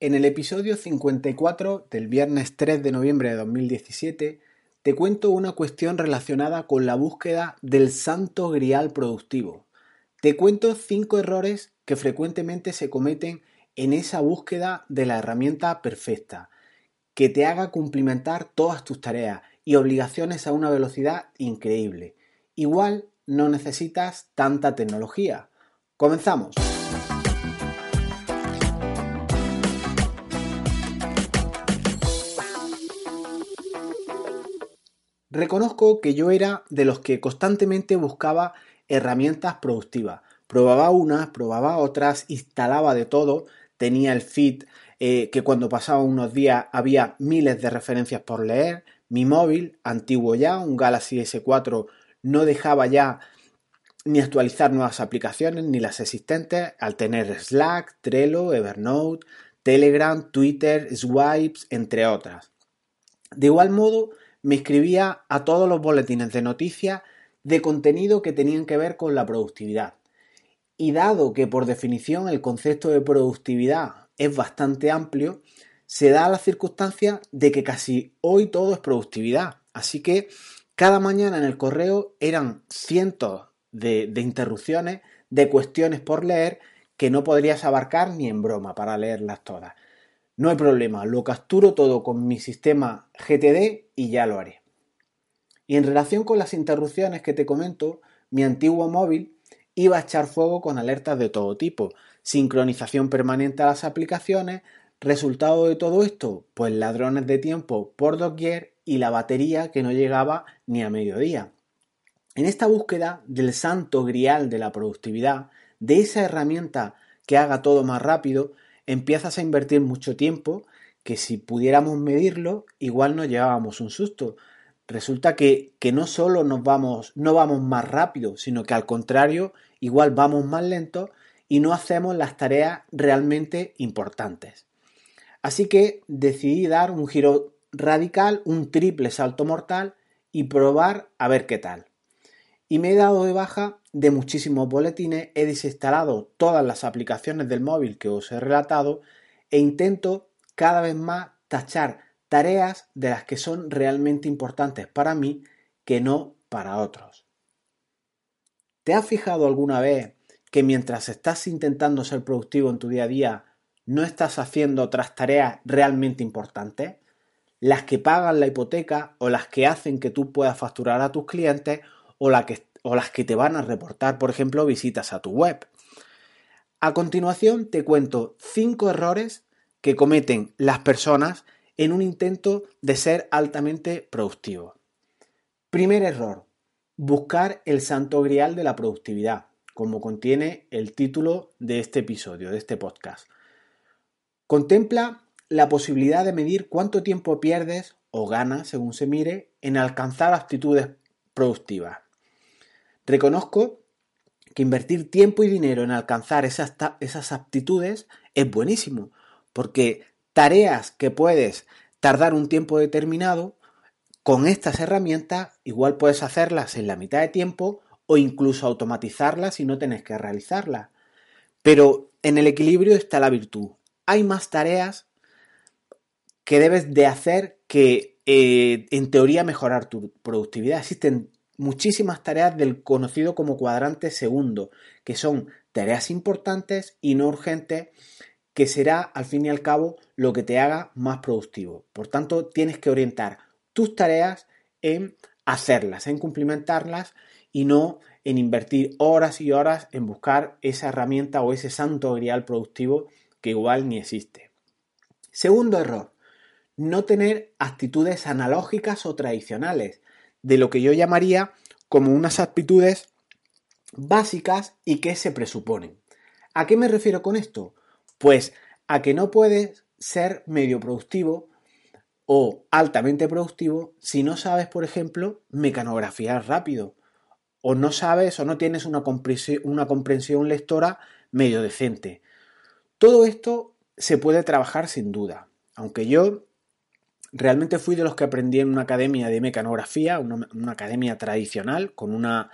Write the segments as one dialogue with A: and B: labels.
A: En el episodio 54 del viernes 3 de noviembre de 2017 te cuento una cuestión relacionada con la búsqueda del santo grial productivo. Te cuento cinco errores que frecuentemente se cometen en esa búsqueda de la herramienta perfecta, que te haga cumplimentar todas tus tareas y obligaciones a una velocidad increíble. Igual no necesitas tanta tecnología. Comenzamos. Reconozco que yo era de los que constantemente buscaba herramientas productivas. Probaba unas, probaba otras, instalaba de todo, tenía el feed eh, que cuando pasaba unos días había miles de referencias por leer, mi móvil, antiguo ya, un Galaxy S4, no dejaba ya ni actualizar nuevas aplicaciones ni las existentes al tener Slack, Trello, Evernote, Telegram, Twitter, Swipes, entre otras. De igual modo, me inscribía a todos los boletines de noticias de contenido que tenían que ver con la productividad. Y dado que por definición el concepto de productividad es bastante amplio, se da la circunstancia de que casi hoy todo es productividad. Así que cada mañana en el correo eran cientos de, de interrupciones, de cuestiones por leer que no podrías abarcar ni en broma para leerlas todas. No hay problema, lo capturo todo con mi sistema GTD y ya lo haré. Y en relación con las interrupciones que te comento, mi antiguo móvil iba a echar fuego con alertas de todo tipo, sincronización permanente a las aplicaciones, resultado de todo esto, pues ladrones de tiempo por doquier y la batería que no llegaba ni a mediodía. En esta búsqueda del santo grial de la productividad, de esa herramienta que haga todo más rápido, empiezas a invertir mucho tiempo que si pudiéramos medirlo, igual nos llevábamos un susto. Resulta que, que no solo nos vamos, no vamos más rápido, sino que al contrario, igual vamos más lento y no hacemos las tareas realmente importantes. Así que decidí dar un giro radical, un triple salto mortal y probar a ver qué tal. Y me he dado de baja de muchísimos boletines, he desinstalado todas las aplicaciones del móvil que os he relatado e intento cada vez más tachar tareas de las que son realmente importantes para mí que no para otros. ¿Te has fijado alguna vez que mientras estás intentando ser productivo en tu día a día, no estás haciendo otras tareas realmente importantes? Las que pagan la hipoteca o las que hacen que tú puedas facturar a tus clientes o, las que te van a reportar, por ejemplo, visitas a tu web. A continuación te cuento cinco errores que cometen las personas en un intento de ser altamente productivo. Primer error, buscar el santo grial de la productividad, como contiene el título de este episodio, de este podcast. Contempla la posibilidad de medir cuánto tiempo pierdes o ganas, según se mire, en alcanzar actitudes productivas. Reconozco que invertir tiempo y dinero en alcanzar esas, aptitudes es buenísimo, porque tareas que puedes tardar un tiempo determinado, con estas herramientas igual puedes hacerlas en la mitad de tiempo o incluso automatizarlas y no tenés que realizarlas. Pero en el equilibrio está la virtud. Hay más tareas que debes de hacer que eh, en teoría mejorar tu productividad. Existen muchísimas tareas del conocido como cuadrante segundo, que son tareas importantes y no urgentes, que será al fin y al cabo lo que te haga más productivo. Por tanto, tienes que orientar tus tareas en hacerlas, en cumplimentarlas y no en invertir horas y horas en buscar esa herramienta o ese santo grial productivo que igual ni existe. Segundo error, no tener actitudes analógicas o tradicionales de lo que yo llamaría como unas aptitudes básicas y que se presuponen. ¿A qué me refiero con esto? Pues a que no puedes ser medio productivo o altamente productivo si no sabes, por ejemplo, mecanografiar rápido o no sabes o no tienes una comprensión, una comprensión lectora medio decente. Todo esto se puede trabajar sin duda, aunque yo realmente fui de los que aprendí en una academia de mecanografía, una, academia tradicional, con una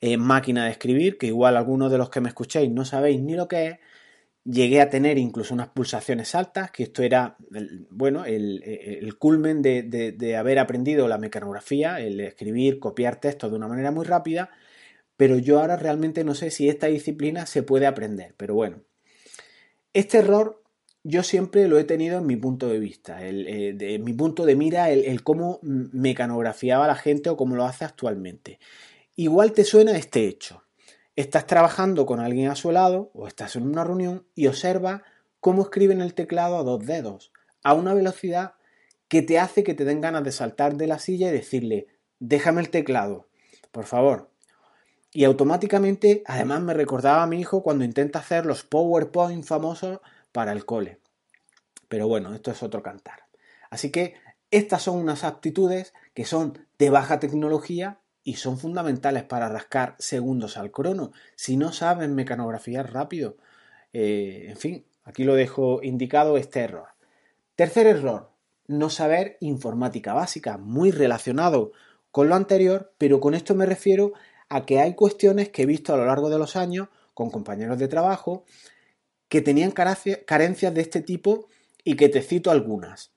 A: eh, máquina de escribir, que igual algunos de los que me escuchéis no sabéis ni lo que es, Llegué a tener incluso unas pulsaciones altas, que esto era, bueno, el, culmen de, de, haber aprendido la mecanografía, el escribir, copiar textos de una manera muy rápida, pero yo ahora realmente no sé si esta disciplina se puede aprender, pero bueno. Este error yo siempre lo he tenido en mi punto de vista, el, eh, de, mi punto de mira, el, el, cómo mecanografiaba la gente o cómo lo hace actualmente. Igual te suena este hecho. Estás trabajando con alguien a su lado o estás en una reunión y observa cómo escribe en el teclado a dos dedos, a una velocidad que te hace que te den ganas de saltar de la silla y decirle, déjame el teclado, por favor. Y automáticamente, además me recordaba a mi hijo cuando intenta hacer los PowerPoint famosos para el cole. Pero bueno, esto es otro cantar. Así que estas son unas aptitudes que son de baja tecnología y son fundamentales para rascar segundos al crono. Si no saben mecanografiar rápido, eh, en fin, aquí lo dejo indicado este error. Tercer error, no saber informática básica, muy relacionado con lo anterior, pero con esto me refiero a que hay cuestiones que he visto a lo largo de los años con compañeros de trabajo que tenían carencias de este tipo y que te cito algunas.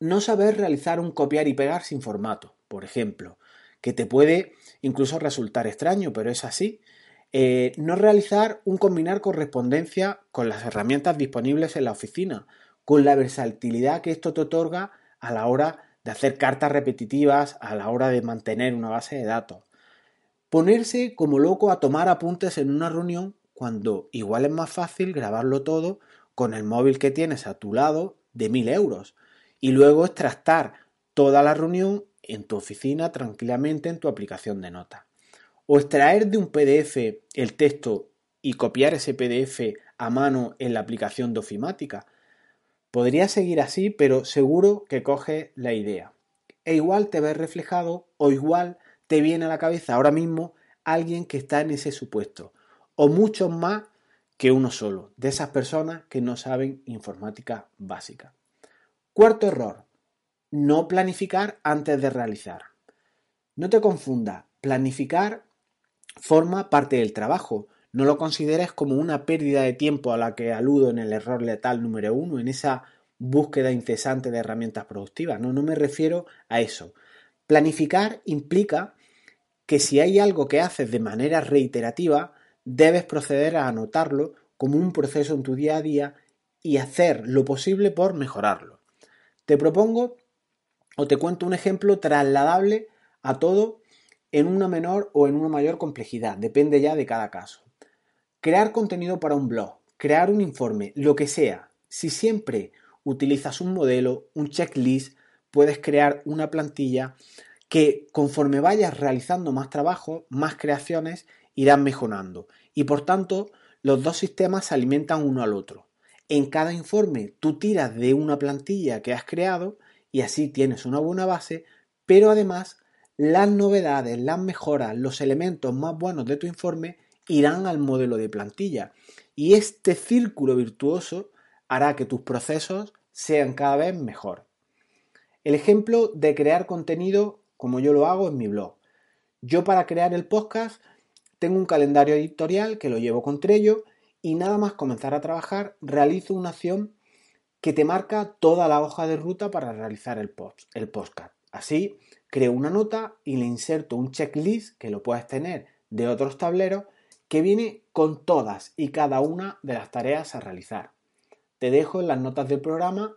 A: No saber realizar un copiar y pegar sin formato, por ejemplo que te puede incluso resultar extraño, pero es así. Eh, no realizar un combinar correspondencia con las herramientas disponibles en la oficina, con la versatilidad que esto te otorga a la hora de hacer cartas repetitivas, a la hora de mantener una base de datos. Ponerse como loco a tomar apuntes en una reunión cuando igual es más fácil grabarlo todo con el móvil que tienes a tu lado de mil euros y luego extractar toda la reunión en tu oficina tranquilamente en tu aplicación de notas. O extraer de un PDF el texto y copiar ese PDF a mano en la aplicación de ofimática. Podría seguir así, pero seguro que coges la idea. E igual te ves reflejado o igual te viene a la cabeza ahora mismo alguien que está en ese supuesto. O muchos más que uno solo, de esas personas que no saben informática básica. Cuarto error, no planificar antes de realizar. No te confunda, planificar forma parte del trabajo. No lo consideres como una pérdida de tiempo a la que aludo en el error letal número uno, en esa búsqueda incesante de herramientas productivas. No, no me refiero a eso. Planificar implica que si hay algo que haces de manera reiterativa, debes proceder a anotarlo como un proceso en tu día a día y hacer lo posible por mejorarlo. Te propongo o te cuento un ejemplo trasladable a todo en una menor o en una mayor complejidad, depende ya de cada caso. Crear contenido para un blog, crear un informe, lo que sea. Si siempre utilizas un modelo, un checklist, puedes crear una plantilla que conforme vayas realizando más trabajo, más creaciones, irán mejorando. Y por tanto, los dos sistemas se alimentan uno al otro. En cada informe tú tiras de una plantilla que has creado y así tienes una buena base, pero además las novedades, las mejoras, los elementos más buenos de tu informe irán al modelo de plantilla y este círculo virtuoso hará que tus procesos sean cada vez mejor. El ejemplo de crear contenido como yo lo hago en mi blog. Yo para crear el podcast tengo un calendario editorial que lo llevo con Trello y nada más comenzar a trabajar realizo una acción que te marca toda la hoja de ruta para realizar el, post, el podcast. Así, creo una nota y le inserto un checklist que lo puedes tener de otros tableros que viene con todas y cada una de las tareas a realizar. Te dejo en las notas del programa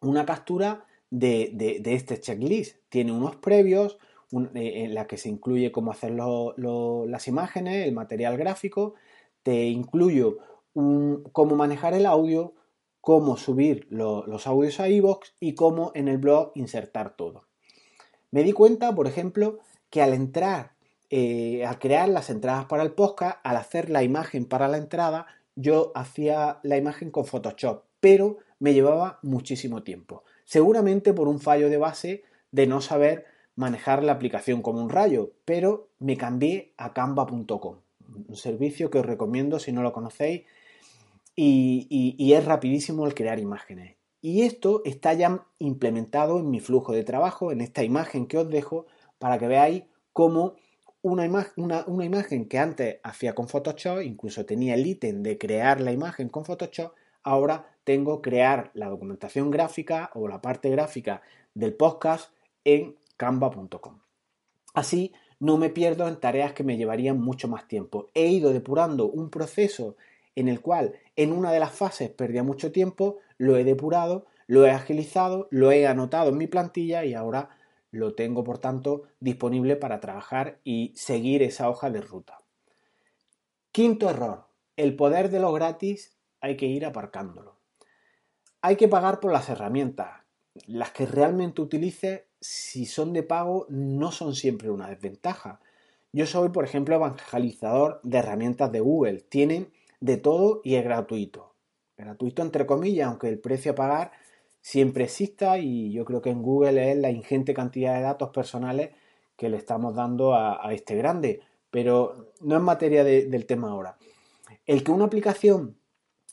A: una captura de, este checklist. Tiene unos previos eh, en la que se incluye cómo hacer las imágenes, el material gráfico. Te incluyo cómo manejar el audio, cómo subir los audios a iVoox y cómo en el blog insertar todo. Me di cuenta, por ejemplo, que al entrar, eh, a crear las entradas para el podcast, al hacer la imagen para la entrada, yo hacía la imagen con Photoshop, pero me llevaba muchísimo tiempo. Seguramente por un fallo de base de no saber manejar la aplicación como un rayo, pero me cambié a canva.com, un servicio que os recomiendo si no lo conocéis y, es rapidísimo el crear imágenes. Y esto está ya implementado en mi flujo de trabajo, en esta imagen que os dejo, para que veáis cómo una, una, imagen que antes hacía con Photoshop, incluso tenía el ítem de crear la imagen con Photoshop, ahora tengo crear la documentación gráfica o la parte gráfica del podcast en canva.com. Así no me pierdo en tareas que me llevarían mucho más tiempo. He ido depurando un proceso en el cual en una de las fases perdía mucho tiempo, lo he depurado, lo he agilizado, lo he anotado en mi plantilla y ahora lo tengo por tanto disponible para trabajar y seguir esa hoja de ruta. Quinto error, el poder de lo gratis hay que ir aparcándolo. Hay que pagar por las herramientas. Las que realmente utilices, si son de pago, no son siempre una desventaja. Yo soy, por ejemplo, evangelizador de herramientas de Google. Tienen de todo y es gratuito. Gratuito entre comillas, aunque el precio a pagar siempre exista y yo creo que en Google es la ingente cantidad de datos personales que le estamos dando a, este grande, pero no es materia del tema ahora. El que una aplicación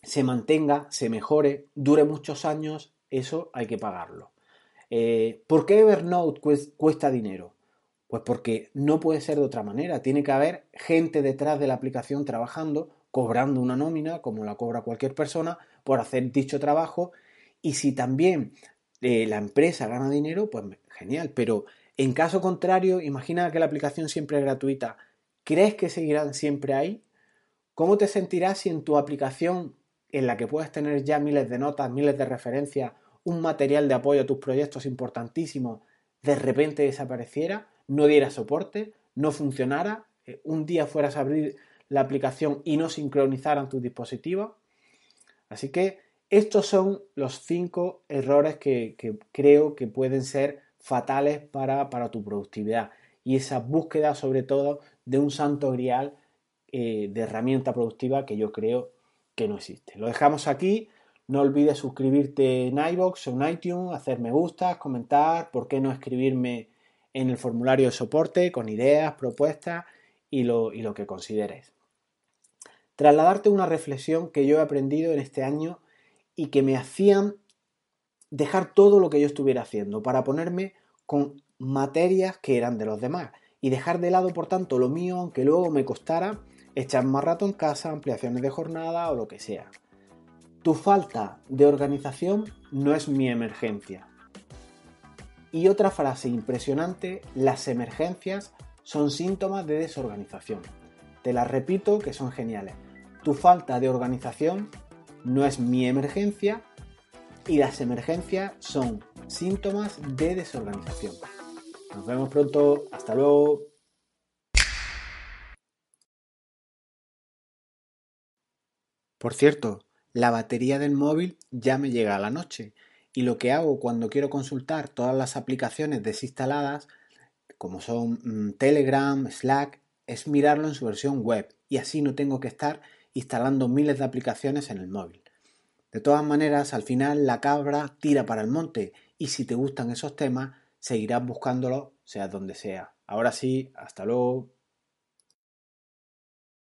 A: se mantenga, se mejore, dure muchos años, eso hay que pagarlo. Eh, ¿Por qué Evernote cuesta dinero? Pues porque no puede ser de otra manera. Tiene que haber gente detrás de la aplicación trabajando, cobrando una nómina, como la cobra cualquier persona, por hacer dicho trabajo y si también eh, la empresa gana dinero, pues genial. Pero en caso contrario, imagina que la aplicación siempre es gratuita. ¿Crees que seguirán siempre ahí? ¿Cómo te sentirás si en tu aplicación, en la que puedes tener ya miles de notas, miles de referencias, un material de apoyo a tus proyectos importantísimos, de repente desapareciera, no diera soporte, no funcionara, eh, un día fueras a abrir la aplicación y no sincronizaran tus dispositivos? Así que estos son los cinco errores que, creo que pueden ser fatales para, tu productividad y esa búsqueda sobre todo de un santo grial eh, de herramienta productiva que yo creo que no existe. Lo dejamos aquí. No olvides suscribirte en iBox o en iTunes, hacer me gusta, comentar, por qué no escribirme en el formulario de soporte con ideas, propuestas y lo, y lo que consideres. Trasladarte una reflexión que yo he aprendido en este año y que me hacían dejar todo lo que yo estuviera haciendo para ponerme con materias que eran de los demás y dejar de lado, por tanto, lo mío, aunque luego me costara echar más rato en casa, ampliaciones de jornada o lo que sea. Tu falta de organización no es mi emergencia. Y otra frase impresionante, las emergencias son síntomas de desorganización. Te las repito que son geniales. Tu falta de organización no es mi emergencia y las emergencias son síntomas de desorganización. Nos vemos pronto, hasta luego. Por cierto, la batería del móvil ya me llega a la noche y lo que hago cuando quiero consultar todas las aplicaciones desinstaladas, como son mm, Telegram, Slack, es mirarlo en su versión web y así no tengo que estar instalando miles de aplicaciones en el móvil. De todas maneras, al final la cabra tira para el monte y si te gustan esos temas, seguirás buscándolo sea donde sea. Ahora sí, hasta luego.